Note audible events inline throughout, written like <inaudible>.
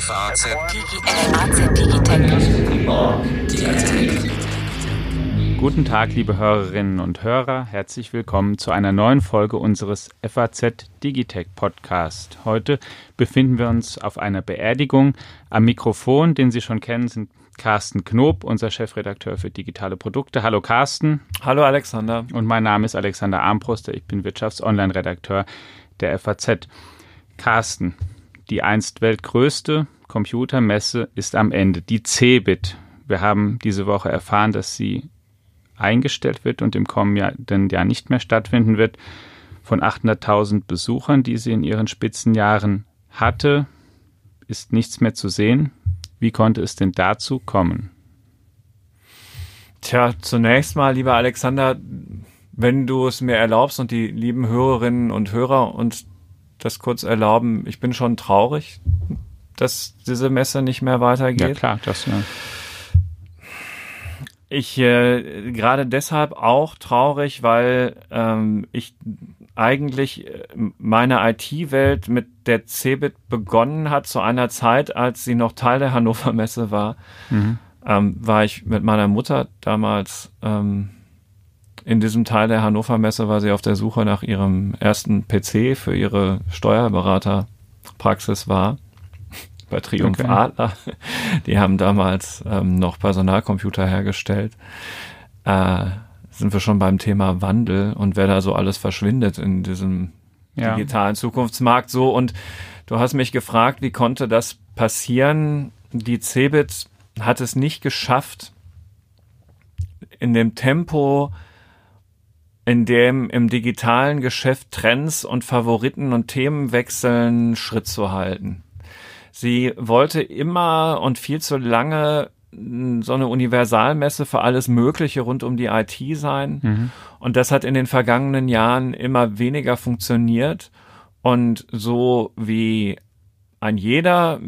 FAZ Guten Tag, liebe Hörerinnen und Hörer. Herzlich willkommen zu einer neuen Folge unseres FAZ Digitech Podcast. Heute befinden wir uns auf einer Beerdigung. Am Mikrofon, den Sie schon kennen, sind Carsten Knob, unser Chefredakteur für digitale Produkte. Hallo Carsten. Hallo Alexander. Und mein Name ist Alexander Armbruster. Ich bin Wirtschafts-Online-Redakteur der FAZ. Carsten, die einst weltgrößte Computermesse ist am Ende, die CeBIT. Wir haben diese Woche erfahren, dass sie eingestellt wird und im kommenden Jahr nicht mehr stattfinden wird. Von 800.000 Besuchern, die sie in ihren Spitzenjahren hatte, ist nichts mehr zu sehen. Wie konnte es denn dazu kommen? Tja, zunächst mal, lieber Alexander, wenn du es mir erlaubst und die lieben Hörerinnen und Hörer und das kurz erlauben, ich bin schon traurig, dass diese Messe nicht mehr weitergeht. Ja, klar, das ja. Ich äh, gerade deshalb auch traurig, weil ähm, ich eigentlich äh, meine IT-Welt mit der Cebit begonnen hat zu einer Zeit, als sie noch Teil der Hannover Messe war. Mhm. Ähm, war ich mit meiner Mutter damals ähm, in diesem Teil der Hannover Messe, war sie auf der Suche nach ihrem ersten PC für ihre Steuerberaterpraxis war <laughs> bei Triumph okay. Adler. Die haben damals ähm, noch Personalcomputer hergestellt. Äh, sind wir schon beim Thema Wandel und wer da so alles verschwindet in diesem ja. digitalen Zukunftsmarkt so. Und du hast mich gefragt, wie konnte das passieren? Die Cebit hat es nicht geschafft, in dem Tempo, in dem im digitalen Geschäft Trends und Favoriten und Themen wechseln, Schritt zu halten. Sie wollte immer und viel zu lange so eine Universalmesse für alles Mögliche rund um die IT sein. Mhm. Und das hat in den vergangenen Jahren immer weniger funktioniert. Und so wie ein jeder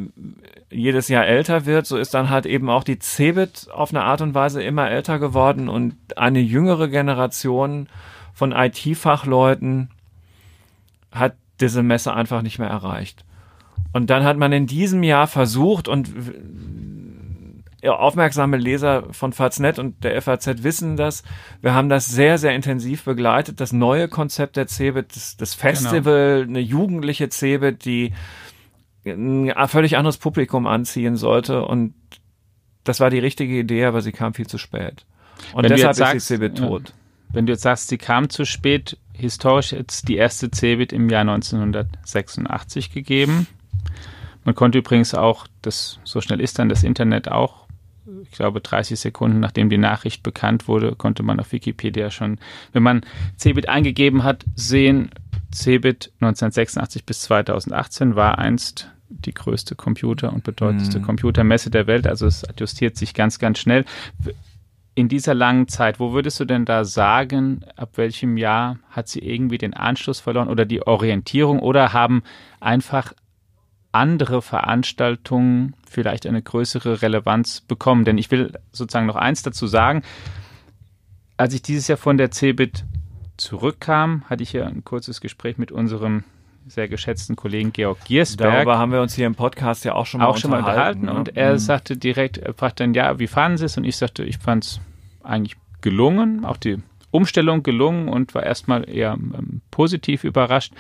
jedes Jahr älter wird, so ist dann halt eben auch die Cebit auf eine Art und Weise immer älter geworden und eine jüngere Generation von IT-Fachleuten hat diese Messe einfach nicht mehr erreicht. Und dann hat man in diesem Jahr versucht und aufmerksame Leser von Faznet und der FAZ wissen das. Wir haben das sehr, sehr intensiv begleitet. Das neue Konzept der CeBIT, das, das Festival, genau. eine jugendliche CeBIT, die ein völlig anderes Publikum anziehen sollte. Und das war die richtige Idee, aber sie kam viel zu spät. Und Wenn deshalb sagst, ist die CeBIT tot. Wenn du jetzt sagst, sie kam zu spät, historisch jetzt die erste CeBIT im Jahr 1986 gegeben. Man konnte übrigens auch, das so schnell ist dann das Internet auch, ich glaube 30 Sekunden nachdem die Nachricht bekannt wurde, konnte man auf Wikipedia schon, wenn man Cebit eingegeben hat, sehen, Cebit 1986 bis 2018 war einst die größte Computer- und bedeutendste mhm. Computermesse der Welt. Also es adjustiert sich ganz, ganz schnell. In dieser langen Zeit, wo würdest du denn da sagen, ab welchem Jahr hat sie irgendwie den Anschluss verloren oder die Orientierung oder haben einfach andere Veranstaltungen vielleicht eine größere Relevanz bekommen. Denn ich will sozusagen noch eins dazu sagen. Als ich dieses Jahr von der CeBIT zurückkam, hatte ich ja ein kurzes Gespräch mit unserem sehr geschätzten Kollegen Georg Giersberg. Darüber haben wir uns hier im Podcast ja auch schon mal auch schon mal unterhalten. Ne? Und er mhm. sagte direkt, er fragte dann, ja, wie fanden Sie es? Und ich sagte, ich fand es eigentlich gelungen, auch die Umstellung gelungen und war erstmal eher ähm, positiv überrascht.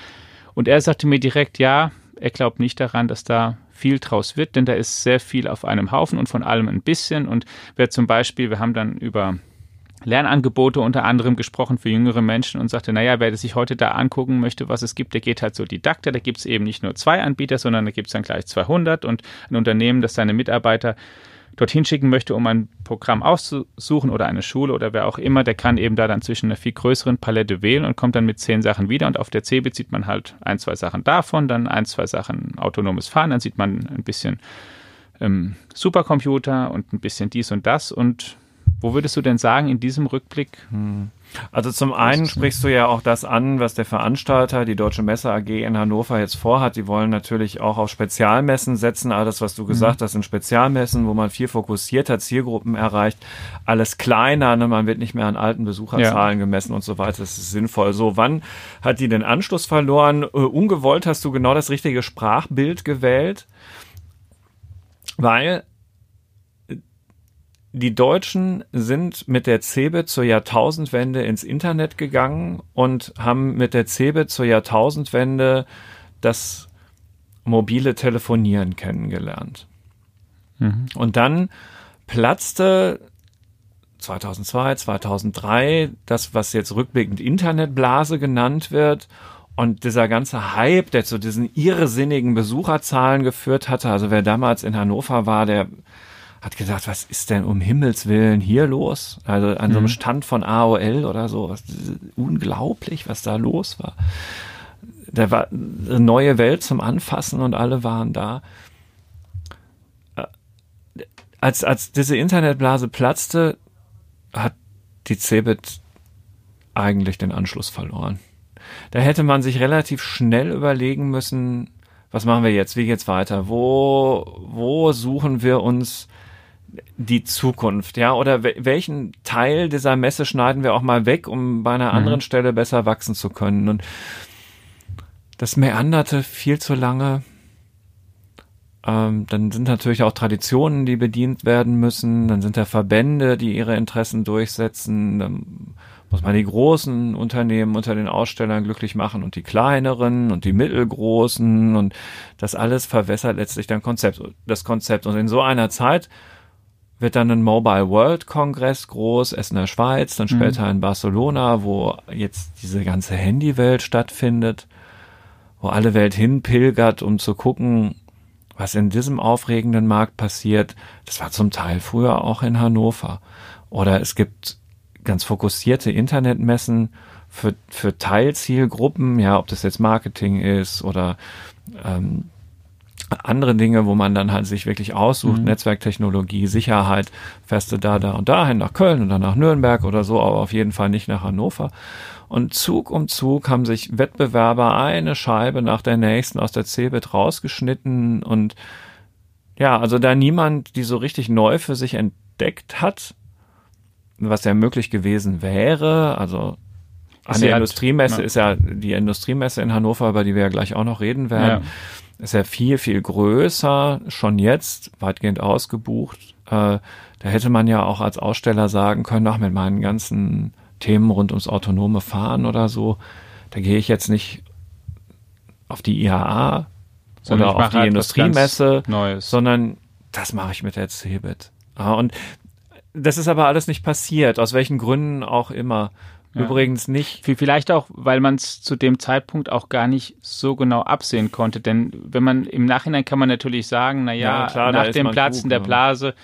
Und er sagte mir direkt, ja, er glaubt nicht daran, dass da viel draus wird, denn da ist sehr viel auf einem Haufen und von allem ein bisschen. Und wer zum Beispiel, wir haben dann über Lernangebote unter anderem gesprochen für jüngere Menschen und sagte, naja, wer sich heute da angucken möchte, was es gibt, der geht halt so Didakter, da gibt es eben nicht nur zwei Anbieter, sondern da gibt es dann gleich 200 und ein Unternehmen, das seine Mitarbeiter dorthin schicken möchte, um ein Programm auszusuchen oder eine Schule oder wer auch immer, der kann eben da dann zwischen einer viel größeren Palette wählen und kommt dann mit zehn Sachen wieder. Und auf der C bezieht man halt ein, zwei Sachen davon, dann ein, zwei Sachen autonomes Fahren, dann sieht man ein bisschen ähm, Supercomputer und ein bisschen dies und das. Und wo würdest du denn sagen, in diesem Rückblick, hm. Also zum einen sprichst du ja auch das an, was der Veranstalter, die Deutsche Messe AG in Hannover jetzt vorhat. Die wollen natürlich auch auf Spezialmessen setzen. Alles, was du mhm. gesagt hast, sind Spezialmessen, wo man viel fokussierter Zielgruppen erreicht. Alles kleiner, ne? man wird nicht mehr an alten Besucherzahlen ja. gemessen und so weiter. Das ist sinnvoll. So, wann hat die den Anschluss verloren? Uh, ungewollt hast du genau das richtige Sprachbild gewählt. Weil die Deutschen sind mit der Cebit zur Jahrtausendwende ins Internet gegangen und haben mit der Cebit zur Jahrtausendwende das mobile Telefonieren kennengelernt. Mhm. Und dann platzte 2002, 2003 das, was jetzt rückblickend Internetblase genannt wird. Und dieser ganze Hype, der zu diesen irrsinnigen Besucherzahlen geführt hatte, also wer damals in Hannover war, der hat gedacht, was ist denn um Himmels Willen hier los? Also an so einem mhm. Stand von AOL oder so, was, unglaublich, was da los war. Da war eine neue Welt zum Anfassen und alle waren da. Äh, als, als diese Internetblase platzte, hat die Cebit eigentlich den Anschluss verloren. Da hätte man sich relativ schnell überlegen müssen, was machen wir jetzt, wie geht's weiter, wo, wo suchen wir uns die Zukunft, ja, oder welchen Teil dieser Messe schneiden wir auch mal weg, um bei einer mhm. anderen Stelle besser wachsen zu können. Und das meanderte viel zu lange. Ähm, dann sind natürlich auch Traditionen, die bedient werden müssen. Dann sind da Verbände, die ihre Interessen durchsetzen. Dann muss man die großen Unternehmen unter den Ausstellern glücklich machen und die kleineren und die mittelgroßen und das alles verwässert letztlich dann Konzept, das Konzept. Und in so einer Zeit wird dann ein Mobile World Kongress groß, erst in der Schweiz, dann später mhm. in Barcelona, wo jetzt diese ganze Handywelt stattfindet, wo alle Welt hinpilgert, um zu gucken, was in diesem aufregenden Markt passiert. Das war zum Teil früher auch in Hannover. Oder es gibt ganz fokussierte Internetmessen für, für Teilzielgruppen, ja, ob das jetzt Marketing ist oder ähm, andere Dinge, wo man dann halt sich wirklich aussucht, mhm. Netzwerktechnologie, Sicherheit, feste da, da und dahin nach Köln oder nach Nürnberg oder so, aber auf jeden Fall nicht nach Hannover. Und Zug um Zug haben sich Wettbewerber eine Scheibe nach der nächsten aus der Cebit rausgeschnitten und ja, also da niemand die so richtig neu für sich entdeckt hat, was ja möglich gewesen wäre, also an der Industriemesse ja. ist ja die Industriemesse in Hannover, über die wir ja gleich auch noch reden werden. Ja ist ja viel, viel größer, schon jetzt weitgehend ausgebucht. Äh, da hätte man ja auch als Aussteller sagen können, ach, mit meinen ganzen Themen rund ums autonome Fahren oder so, da gehe ich jetzt nicht auf die IAA sondern oder auf die halt Industriemesse, sondern das mache ich mit der Cebit. Und das ist aber alles nicht passiert, aus welchen Gründen auch immer. Ja. Übrigens nicht. Vielleicht auch, weil man es zu dem Zeitpunkt auch gar nicht so genau absehen konnte. Denn wenn man im Nachhinein kann man natürlich sagen, naja, ja, klar, nach dem Platzen gut, der Blase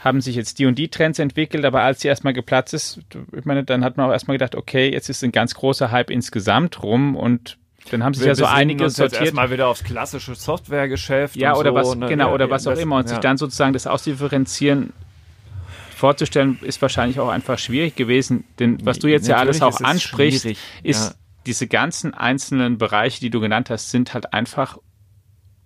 haben sich jetzt die und die Trends entwickelt, aber als sie erstmal geplatzt ist, ich meine, dann hat man auch erstmal gedacht, okay, jetzt ist ein ganz großer Hype insgesamt rum und dann haben sich ja so einige uns sortiert. Jetzt erstmal wieder aufs klassische Softwaregeschäft. Ja, oder so, was, ne? genau, oder ja, was auch immer. Und ja. sich dann sozusagen das ausdifferenzieren vorzustellen, ist wahrscheinlich auch einfach schwierig gewesen. Denn was du jetzt ja alles auch ansprichst, ist ja. diese ganzen einzelnen Bereiche, die du genannt hast, sind halt einfach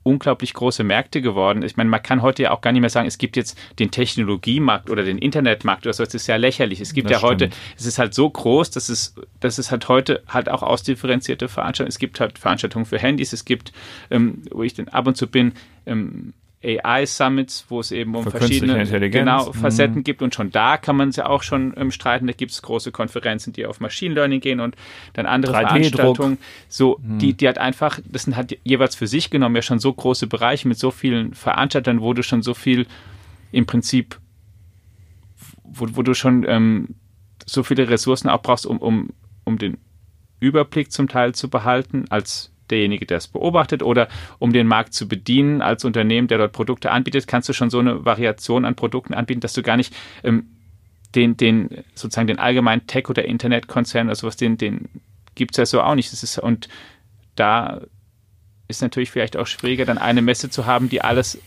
unglaublich große Märkte geworden. Ich meine, man kann heute ja auch gar nicht mehr sagen, es gibt jetzt den Technologiemarkt oder den Internetmarkt oder so. Das ist ja lächerlich. Es gibt das ja heute, es ist halt so groß, dass es, dass es halt heute halt auch ausdifferenzierte Veranstaltungen. Es gibt halt Veranstaltungen für Handys. Es gibt, ähm, wo ich dann ab und zu bin, ähm, AI-Summits, wo es eben um Für verschiedene genau, mhm. Facetten mhm. gibt. Und schon da kann man es ja auch schon ähm, streiten. Da gibt es große Konferenzen, die auf Machine Learning gehen und dann andere Veranstaltungen. So, mhm. die, die hat einfach, das sind halt jeweils für sich genommen ja schon so große Bereiche mit so vielen Veranstaltern, wo du schon so viel im Prinzip, wo, wo du schon ähm, so viele Ressourcen auch brauchst, um, um, um den Überblick zum Teil zu behalten als derjenige, der es beobachtet oder um den Markt zu bedienen als Unternehmen, der dort Produkte anbietet, kannst du schon so eine Variation an Produkten anbieten, dass du gar nicht ähm, den, den, sozusagen den allgemeinen Tech- oder Internetkonzern oder sowas, den, den gibt es ja so auch nicht. Das ist, und da ist natürlich vielleicht auch schwieriger, dann eine Messe zu haben, die alles,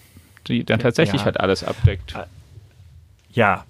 die dann tatsächlich ja. halt alles abdeckt. Ja,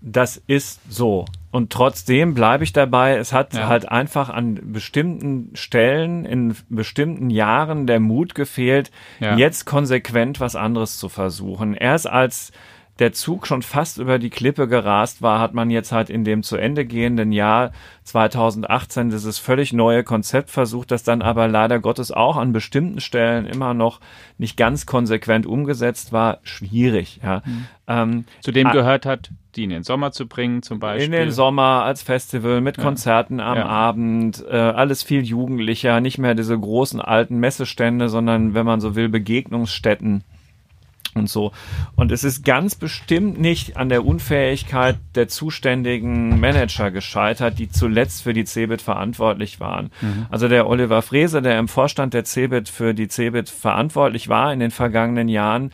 das ist so. Und trotzdem bleibe ich dabei, es hat ja. halt einfach an bestimmten Stellen in bestimmten Jahren der Mut gefehlt, ja. jetzt konsequent was anderes zu versuchen. Erst als der Zug schon fast über die Klippe gerast war, hat man jetzt halt in dem zu Ende gehenden Jahr 2018 dieses völlig neue Konzept versucht, das dann aber leider Gottes auch an bestimmten Stellen immer noch nicht ganz konsequent umgesetzt war. Schwierig, ja. Mhm. Ähm, zu dem gehört hat, die in den Sommer zu bringen, zum Beispiel. In den Sommer als Festival mit Konzerten am ja. Abend, äh, alles viel jugendlicher, nicht mehr diese großen alten Messestände, sondern, wenn man so will, Begegnungsstätten und so. Und es ist ganz bestimmt nicht an der Unfähigkeit der zuständigen Manager gescheitert, die zuletzt für die CeBIT verantwortlich waren. Mhm. Also der Oliver Frese, der im Vorstand der CeBIT für die CeBIT verantwortlich war in den vergangenen Jahren,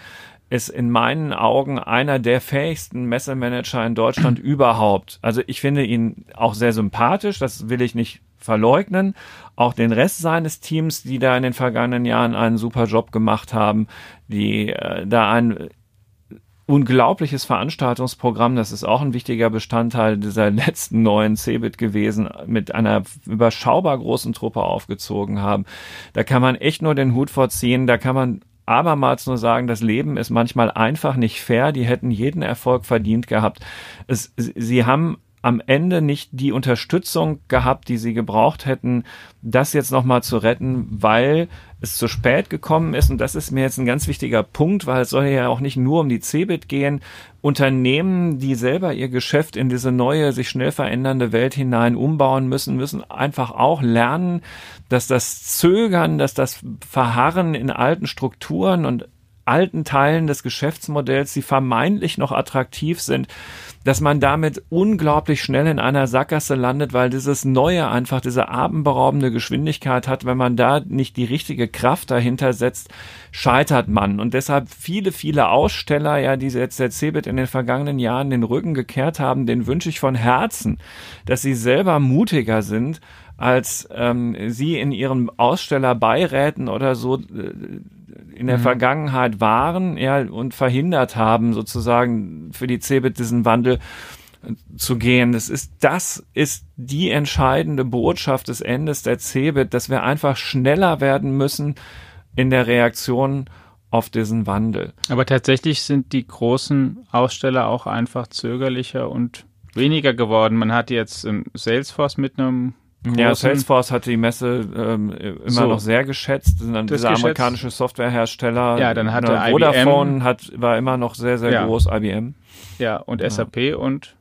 ist in meinen Augen einer der fähigsten Messemanager in Deutschland <clears throat> überhaupt. Also ich finde ihn auch sehr sympathisch, das will ich nicht verleugnen. Auch den Rest seines Teams, die da in den vergangenen Jahren einen super Job gemacht haben, die äh, da ein unglaubliches Veranstaltungsprogramm, das ist auch ein wichtiger Bestandteil dieser <laughs> letzten neuen CeBIT gewesen, mit einer überschaubar großen Truppe aufgezogen haben. Da kann man echt nur den Hut vorziehen, da kann man abermals nur sagen, das Leben ist manchmal einfach nicht fair, die hätten jeden Erfolg verdient gehabt. Es, sie haben am Ende nicht die Unterstützung gehabt, die sie gebraucht hätten, das jetzt nochmal zu retten, weil es zu spät gekommen ist. Und das ist mir jetzt ein ganz wichtiger Punkt, weil es soll ja auch nicht nur um die Cebit gehen. Unternehmen, die selber ihr Geschäft in diese neue, sich schnell verändernde Welt hinein umbauen müssen, müssen einfach auch lernen, dass das Zögern, dass das Verharren in alten Strukturen und alten Teilen des Geschäftsmodells, die vermeintlich noch attraktiv sind, dass man damit unglaublich schnell in einer Sackgasse landet, weil dieses Neue einfach diese atemberaubende Geschwindigkeit hat. Wenn man da nicht die richtige Kraft dahinter setzt, scheitert man. Und deshalb viele, viele Aussteller, ja, die jetzt der CeBIT in den vergangenen Jahren den Rücken gekehrt haben, den wünsche ich von Herzen, dass sie selber mutiger sind, als ähm, sie in ihren Ausstellerbeiräten oder so äh, in der mhm. Vergangenheit waren ja, und verhindert haben, sozusagen für die CeBIT diesen Wandel äh, zu gehen. Das ist, das ist die entscheidende Botschaft des Endes der CeBIT, dass wir einfach schneller werden müssen in der Reaktion auf diesen Wandel. Aber tatsächlich sind die großen Aussteller auch einfach zögerlicher und weniger geworden. Man hat jetzt Salesforce mit einem ja, Salesforce hat die Messe ähm, immer so, noch sehr geschätzt. Das sind dann diese amerikanische Softwarehersteller. Ja, dann hatte ne, Vodafone hat, war immer noch sehr, sehr ja. groß, IBM. Ja, und ja. SAP und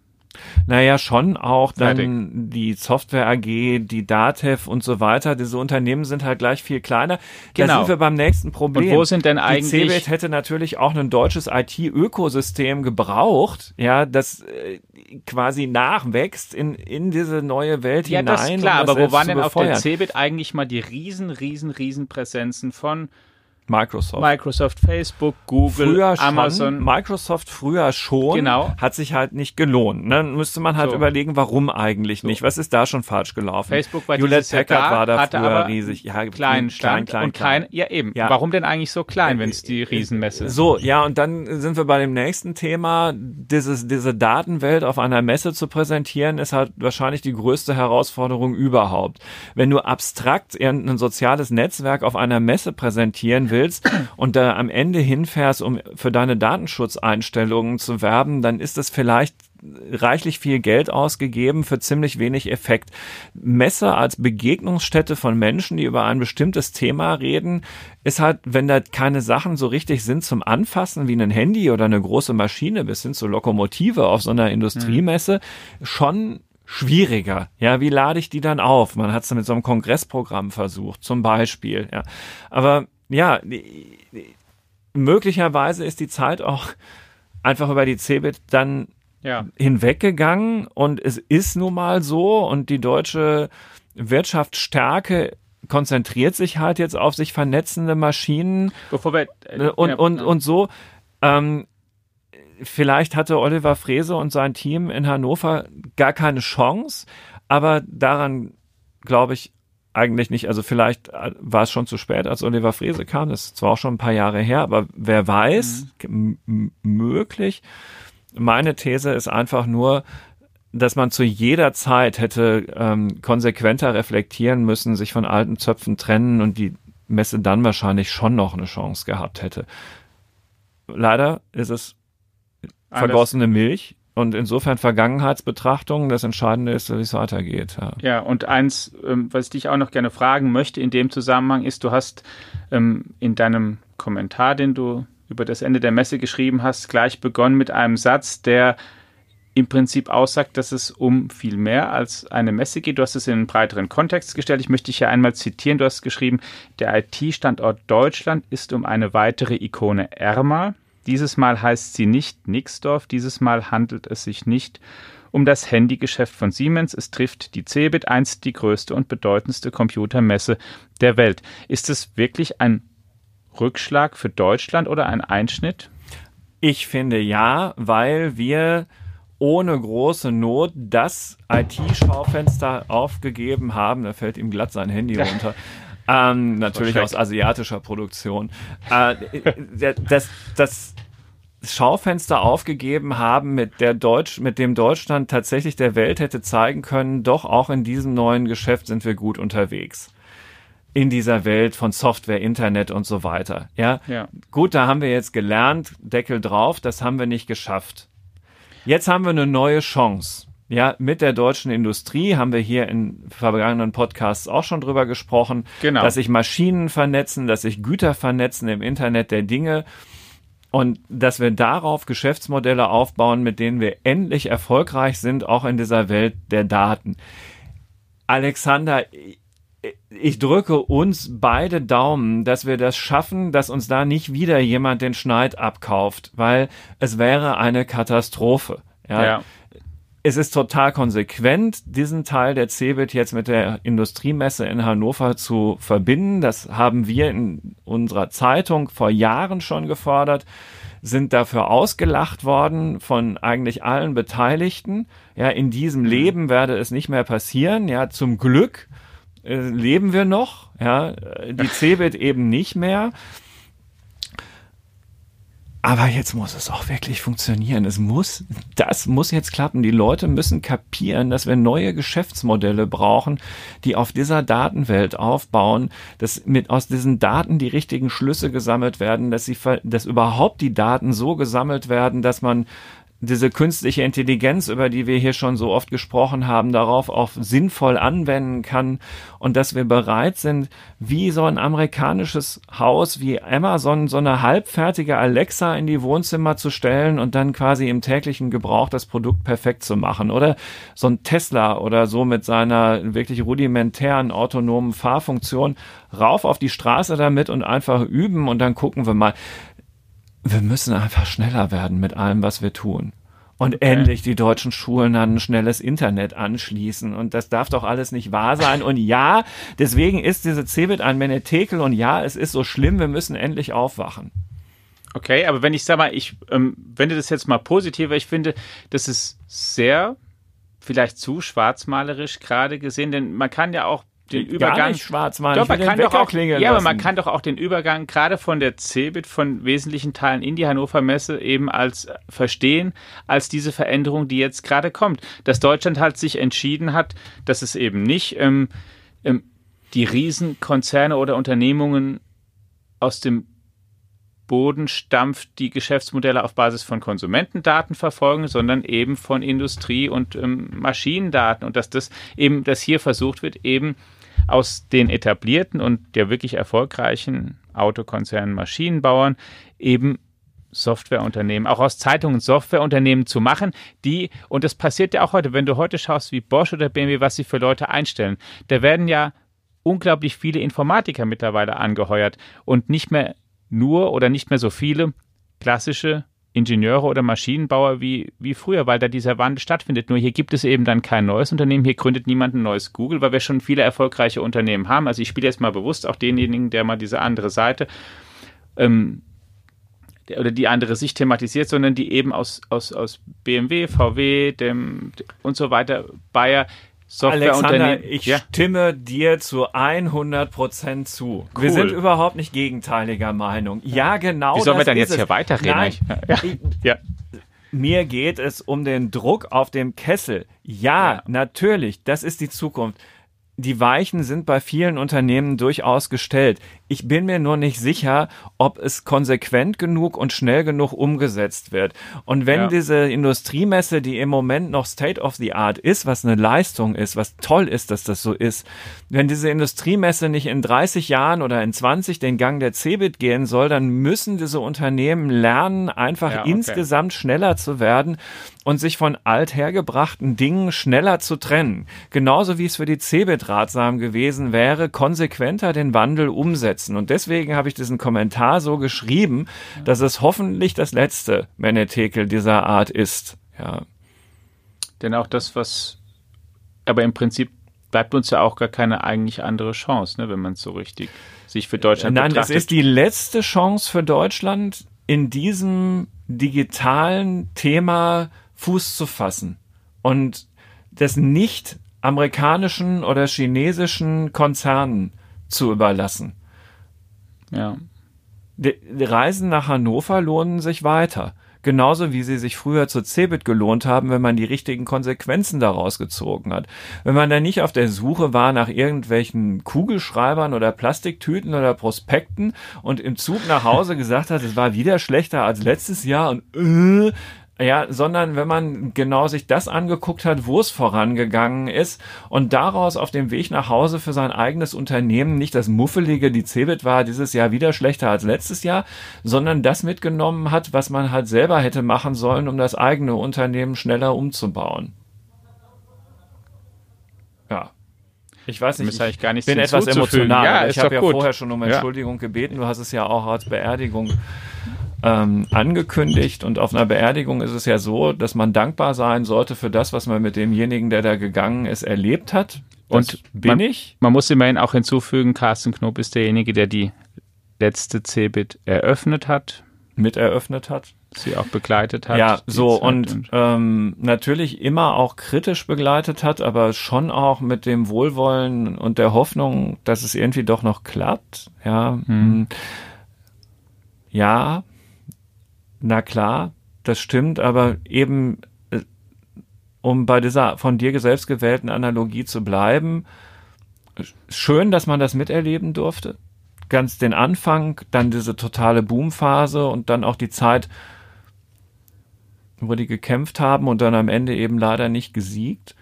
naja, schon auch dann Fertig. die Software AG, die Datev und so weiter. Diese Unternehmen sind halt gleich viel kleiner. Genau. Da sind wir beim nächsten Problem. Und wo sind denn eigentlich? Die CeBIT hätte natürlich auch ein deutsches IT-Ökosystem gebraucht, ja, das äh, quasi nachwächst in, in diese neue Welt ja, hinein. Ja, das ist klar, um das aber wo waren denn auf der CeBIT eigentlich mal die riesen, riesen, riesen Präsenzen von Microsoft. Microsoft, Facebook, Google, früher Amazon. Schon, Microsoft früher schon. Genau. Hat sich halt nicht gelohnt. Ne? Müsste man halt so. überlegen, warum eigentlich so. nicht. Was ist da schon falsch gelaufen? Facebook war Hewlett Packard da, war da hatte früher aber riesig. Ja, klein, klein, klein, und klein. Ja, eben. Ja. Warum denn eigentlich so klein, wenn es die äh, Riesenmesse ist? So, ja, und dann sind wir bei dem nächsten Thema. Dieses, diese Datenwelt auf einer Messe zu präsentieren, ist halt wahrscheinlich die größte Herausforderung überhaupt. Wenn du abstrakt irgendein soziales Netzwerk auf einer Messe präsentieren willst und da am Ende hinfährst, um für deine Datenschutzeinstellungen zu werben, dann ist das vielleicht reichlich viel Geld ausgegeben für ziemlich wenig Effekt. Messe als Begegnungsstätte von Menschen, die über ein bestimmtes Thema reden, ist halt, wenn da keine Sachen so richtig sind zum Anfassen wie ein Handy oder eine große Maschine bis hin zur Lokomotive auf so einer Industriemesse, mhm. schon schwieriger. Ja, wie lade ich die dann auf? Man hat es mit so einem Kongressprogramm versucht, zum Beispiel. Ja, aber ja, möglicherweise ist die Zeit auch einfach über die Cebit dann ja. hinweggegangen und es ist nun mal so und die deutsche Wirtschaftsstärke konzentriert sich halt jetzt auf sich vernetzende Maschinen Bevor wir, äh, und, ja, und, ja. und so. Ähm, vielleicht hatte Oliver Frese und sein Team in Hannover gar keine Chance, aber daran glaube ich eigentlich nicht, also vielleicht äh, war es schon zu spät, als Oliver Frese kam, das ist zwar auch schon ein paar Jahre her, aber wer weiß, mhm. möglich. Meine These ist einfach nur, dass man zu jeder Zeit hätte ähm, konsequenter reflektieren müssen, sich von alten Zöpfen trennen und die Messe dann wahrscheinlich schon noch eine Chance gehabt hätte. Leider ist es vergossene Milch. Und insofern Vergangenheitsbetrachtung, das Entscheidende ist, wie es weitergeht. Ja. ja, und eins, ähm, was ich dich auch noch gerne fragen möchte in dem Zusammenhang, ist, du hast ähm, in deinem Kommentar, den du über das Ende der Messe geschrieben hast, gleich begonnen mit einem Satz, der im Prinzip aussagt, dass es um viel mehr als eine Messe geht. Du hast es in einen breiteren Kontext gestellt. Ich möchte dich hier einmal zitieren. Du hast geschrieben, der IT-Standort Deutschland ist um eine weitere Ikone ärmer. Dieses Mal heißt sie nicht Nixdorf, dieses Mal handelt es sich nicht um das Handygeschäft von Siemens. Es trifft die Cebit, einst die größte und bedeutendste Computermesse der Welt. Ist es wirklich ein Rückschlag für Deutschland oder ein Einschnitt? Ich finde ja, weil wir ohne große Not das IT-Schaufenster aufgegeben haben. Da fällt ihm glatt sein Handy <laughs> runter. Ähm, natürlich aus asiatischer Produktion. Äh, das, das Schaufenster aufgegeben haben, mit der Deutsch, mit dem Deutschland tatsächlich der Welt hätte zeigen können, doch auch in diesem neuen Geschäft sind wir gut unterwegs. In dieser Welt von Software, Internet und so weiter. Ja? ja. Gut, da haben wir jetzt gelernt, Deckel drauf, das haben wir nicht geschafft. Jetzt haben wir eine neue Chance. Ja, mit der deutschen Industrie haben wir hier in vergangenen Podcasts auch schon drüber gesprochen, genau. dass sich Maschinen vernetzen, dass sich Güter vernetzen im Internet der Dinge und dass wir darauf Geschäftsmodelle aufbauen, mit denen wir endlich erfolgreich sind, auch in dieser Welt der Daten. Alexander, ich drücke uns beide Daumen, dass wir das schaffen, dass uns da nicht wieder jemand den Schneid abkauft, weil es wäre eine Katastrophe. Ja. ja es ist total konsequent, diesen Teil der CeBIT jetzt mit der Industriemesse in Hannover zu verbinden. Das haben wir in unserer Zeitung vor Jahren schon gefordert, sind dafür ausgelacht worden von eigentlich allen Beteiligten. Ja, in diesem mhm. Leben werde es nicht mehr passieren. Ja, zum Glück äh, leben wir noch. Ja, die <laughs> CeBIT eben nicht mehr. Aber jetzt muss es auch wirklich funktionieren. Es muss, das muss jetzt klappen. Die Leute müssen kapieren, dass wir neue Geschäftsmodelle brauchen, die auf dieser Datenwelt aufbauen, dass mit aus diesen Daten die richtigen Schlüsse gesammelt werden, dass sie, dass überhaupt die Daten so gesammelt werden, dass man diese künstliche Intelligenz, über die wir hier schon so oft gesprochen haben, darauf auch sinnvoll anwenden kann und dass wir bereit sind, wie so ein amerikanisches Haus wie Amazon so eine halbfertige Alexa in die Wohnzimmer zu stellen und dann quasi im täglichen Gebrauch das Produkt perfekt zu machen oder? So ein Tesla oder so mit seiner wirklich rudimentären autonomen Fahrfunktion rauf auf die Straße damit und einfach üben und dann gucken wir mal wir müssen einfach schneller werden mit allem, was wir tun. Und okay. endlich die deutschen Schulen an ein schnelles Internet anschließen. Und das darf doch alles nicht wahr sein. Und ja, deswegen ist diese Cebit ein Menetekel. Und ja, es ist so schlimm, wir müssen endlich aufwachen. Okay, aber wenn ich sag mal, ich ähm, wende das jetzt mal positiver, ich finde, das ist sehr vielleicht zu schwarzmalerisch gerade gesehen, denn man kann ja auch den Übergang. Gar nicht schwarz machen. Doch, man kann doch auch, ja, lassen. aber man kann doch auch den Übergang gerade von der Cebit von wesentlichen Teilen in die Hannover Messe eben als äh, verstehen, als diese Veränderung, die jetzt gerade kommt. Dass Deutschland halt sich entschieden hat, dass es eben nicht ähm, ähm, die Riesenkonzerne oder Unternehmungen aus dem Boden stampft, die Geschäftsmodelle auf Basis von Konsumentendaten verfolgen, sondern eben von Industrie- und ähm, Maschinendaten. Und dass das eben, dass hier versucht wird, eben aus den etablierten und der wirklich erfolgreichen Autokonzernen, Maschinenbauern eben Softwareunternehmen, auch aus Zeitungen Softwareunternehmen zu machen, die, und das passiert ja auch heute, wenn du heute schaust, wie Bosch oder BMW, was sie für Leute einstellen, da werden ja unglaublich viele Informatiker mittlerweile angeheuert und nicht mehr nur oder nicht mehr so viele klassische Ingenieure oder Maschinenbauer wie, wie früher, weil da dieser Wandel stattfindet. Nur hier gibt es eben dann kein neues Unternehmen, hier gründet niemand ein neues Google, weil wir schon viele erfolgreiche Unternehmen haben. Also ich spiele jetzt mal bewusst auch denjenigen, der mal diese andere Seite ähm, oder die andere Sicht thematisiert, sondern die eben aus, aus, aus BMW, VW dem, und so weiter, Bayer Alexander, ich ja. stimme dir zu 100 Prozent zu. Cool. Wir sind überhaupt nicht gegenteiliger Meinung. Ja, genau. Wie sollen wir dann jetzt es. hier weiterreden? Nein, ja. ja. Mir geht es um den Druck auf dem Kessel. Ja, ja, natürlich, das ist die Zukunft. Die Weichen sind bei vielen Unternehmen durchaus gestellt. Ich bin mir nur nicht sicher, ob es konsequent genug und schnell genug umgesetzt wird. Und wenn ja. diese Industriemesse, die im Moment noch State of the Art ist, was eine Leistung ist, was toll ist, dass das so ist, wenn diese Industriemesse nicht in 30 Jahren oder in 20 den Gang der Cebit gehen soll, dann müssen diese Unternehmen lernen, einfach ja, okay. insgesamt schneller zu werden und sich von althergebrachten Dingen schneller zu trennen. Genauso wie es für die Cebit ratsam gewesen wäre, konsequenter den Wandel umsetzen. Und deswegen habe ich diesen Kommentar so geschrieben, dass es hoffentlich das letzte Menetekel dieser Art ist. Ja. Denn auch das, was, aber im Prinzip bleibt uns ja auch gar keine eigentlich andere Chance, ne, wenn man es so richtig sich für Deutschland Nein, betrachtet. das ist die letzte Chance für Deutschland in diesem digitalen Thema Fuß zu fassen und das nicht amerikanischen oder chinesischen Konzernen zu überlassen. Ja. Die, Reisen nach Hannover lohnen sich weiter. Genauso wie sie sich früher zur Cebit gelohnt haben, wenn man die richtigen Konsequenzen daraus gezogen hat. Wenn man da nicht auf der Suche war nach irgendwelchen Kugelschreibern oder Plastiktüten oder Prospekten und im Zug nach Hause gesagt hat, es war wieder schlechter als letztes Jahr und äh, ja, sondern wenn man genau sich das angeguckt hat, wo es vorangegangen ist und daraus auf dem Weg nach Hause für sein eigenes Unternehmen nicht das Muffelige, die Cebit war dieses Jahr wieder schlechter als letztes Jahr, sondern das mitgenommen hat, was man halt selber hätte machen sollen, um das eigene Unternehmen schneller umzubauen. Ja. Ich weiß nicht, ich gar nicht bin etwas emotional. Ja, ich habe ja vorher schon um Entschuldigung ja. gebeten. Du hast es ja auch als Beerdigung ähm, angekündigt. Und auf einer Beerdigung ist es ja so, dass man dankbar sein sollte für das, was man mit demjenigen, der da gegangen ist, erlebt hat. Das und bin man, ich. Man muss immerhin auch hinzufügen, Carsten Knob ist derjenige, der die letzte Cebit eröffnet hat. Mit eröffnet hat. Sie auch begleitet hat. Ja, so und, und ähm, natürlich immer auch kritisch begleitet hat, aber schon auch mit dem Wohlwollen und der Hoffnung, dass es irgendwie doch noch klappt. Ja, hm. ja, na klar, das stimmt, aber eben, äh, um bei dieser von dir selbst gewählten Analogie zu bleiben, schön, dass man das miterleben durfte. Ganz den Anfang, dann diese totale Boomphase und dann auch die Zeit, wo die gekämpft haben und dann am Ende eben leider nicht gesiegt.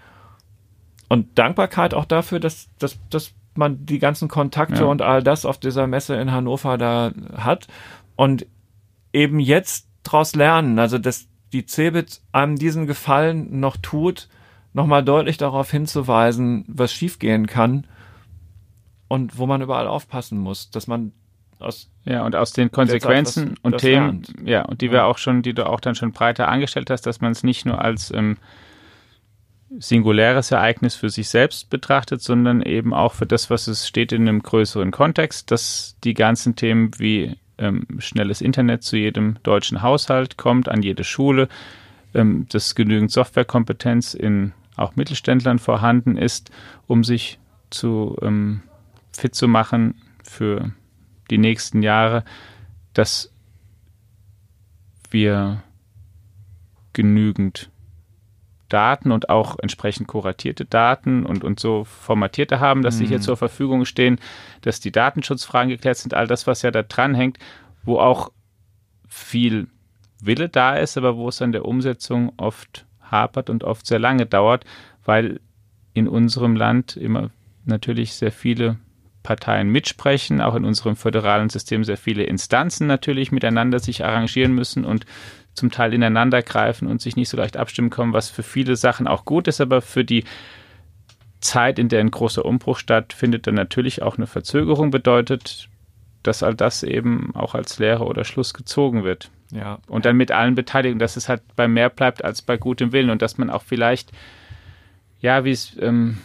Und Dankbarkeit auch dafür, dass, dass, dass man die ganzen Kontakte ja. und all das auf dieser Messe in Hannover da hat. Und eben jetzt daraus lernen. Also, dass die Cebit einem diesen Gefallen noch tut, nochmal deutlich darauf hinzuweisen, was schiefgehen kann und wo man überall aufpassen muss, dass man aus ja und aus den Konsequenzen das, und das Themen lernt. ja und die ja. wir auch schon die du auch dann schon breiter angestellt hast dass man es nicht nur als ähm, singuläres Ereignis für sich selbst betrachtet sondern eben auch für das was es steht in einem größeren Kontext dass die ganzen Themen wie ähm, schnelles Internet zu jedem deutschen Haushalt kommt, an jede Schule, ähm, dass genügend Softwarekompetenz in auch Mittelständlern vorhanden ist, um sich zu ähm, fit zu machen für die nächsten Jahre, dass wir genügend Daten und auch entsprechend kuratierte Daten und, und so formatierte haben, dass sie hier mhm. zur Verfügung stehen, dass die Datenschutzfragen geklärt sind, all das, was ja da dran hängt, wo auch viel Wille da ist, aber wo es an der Umsetzung oft hapert und oft sehr lange dauert, weil in unserem Land immer natürlich sehr viele Parteien mitsprechen, auch in unserem föderalen System sehr viele Instanzen natürlich miteinander sich arrangieren müssen und zum Teil ineinander greifen und sich nicht so leicht abstimmen kommen, was für viele Sachen auch gut ist, aber für die Zeit, in der ein großer Umbruch stattfindet, dann natürlich auch eine Verzögerung bedeutet, dass all das eben auch als Lehre oder Schluss gezogen wird. Ja. Und dann mit allen Beteiligten, dass es halt bei mehr bleibt als bei gutem Willen und dass man auch vielleicht, ja, wie es, ähm,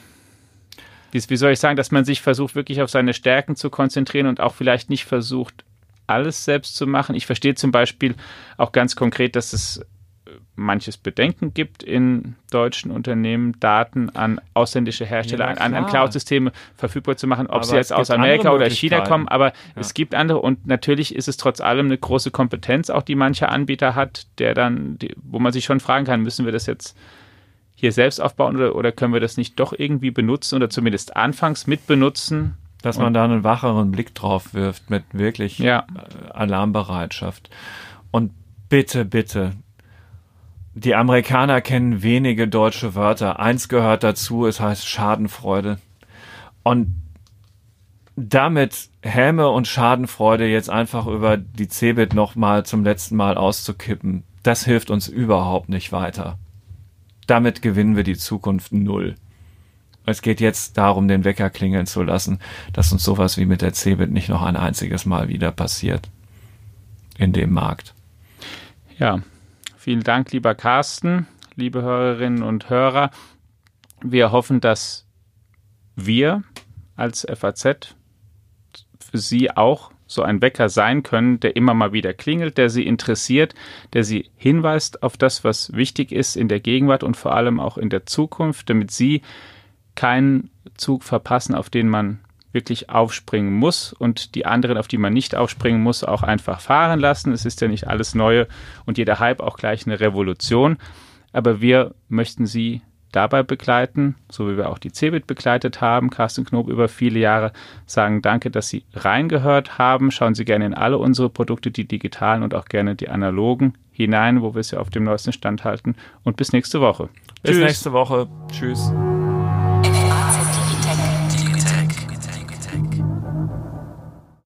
wie soll ich sagen, dass man sich versucht, wirklich auf seine Stärken zu konzentrieren und auch vielleicht nicht versucht, alles selbst zu machen. Ich verstehe zum Beispiel auch ganz konkret, dass es äh, manches Bedenken gibt in deutschen Unternehmen, Daten an ausländische Hersteller, ja, an, an Cloud-Systeme verfügbar zu machen, ob aber sie jetzt aus Amerika oder China kommen. Aber ja. es gibt andere und natürlich ist es trotz allem eine große Kompetenz, auch die mancher Anbieter hat, der dann, die, wo man sich schon fragen kann, müssen wir das jetzt hier selbst aufbauen oder, oder können wir das nicht doch irgendwie benutzen oder zumindest anfangs mitbenutzen? Dass man da einen wacheren Blick drauf wirft mit wirklich ja. Äh, Alarmbereitschaft. Und bitte, bitte, die Amerikaner kennen wenige deutsche Wörter. Eins gehört dazu, es heißt Schadenfreude. Und damit Häme und Schadenfreude jetzt einfach über die Cebit nochmal zum letzten Mal auszukippen, das hilft uns überhaupt nicht weiter. Damit gewinnen wir die Zukunft null. Es geht jetzt darum, den Wecker klingeln zu lassen, dass uns sowas wie mit der Cebit nicht noch ein einziges Mal wieder passiert. In dem Markt. Ja, vielen Dank, lieber Carsten, liebe Hörerinnen und Hörer. Wir hoffen, dass wir als FAZ für Sie auch so ein Wecker sein können, der immer mal wieder klingelt, der Sie interessiert, der Sie hinweist auf das, was wichtig ist in der Gegenwart und vor allem auch in der Zukunft, damit Sie keinen Zug verpassen, auf den man wirklich aufspringen muss und die anderen, auf die man nicht aufspringen muss, auch einfach fahren lassen. Es ist ja nicht alles Neue und jeder Hype auch gleich eine Revolution. Aber wir möchten Sie dabei begleiten, so wie wir auch die Cebit begleitet haben, Carsten Knob über viele Jahre, sagen danke, dass Sie reingehört haben. Schauen Sie gerne in alle unsere Produkte, die digitalen und auch gerne die analogen hinein, wo wir Sie auf dem neuesten Stand halten. Und bis nächste Woche. Bis Tschüss. nächste Woche. Tschüss.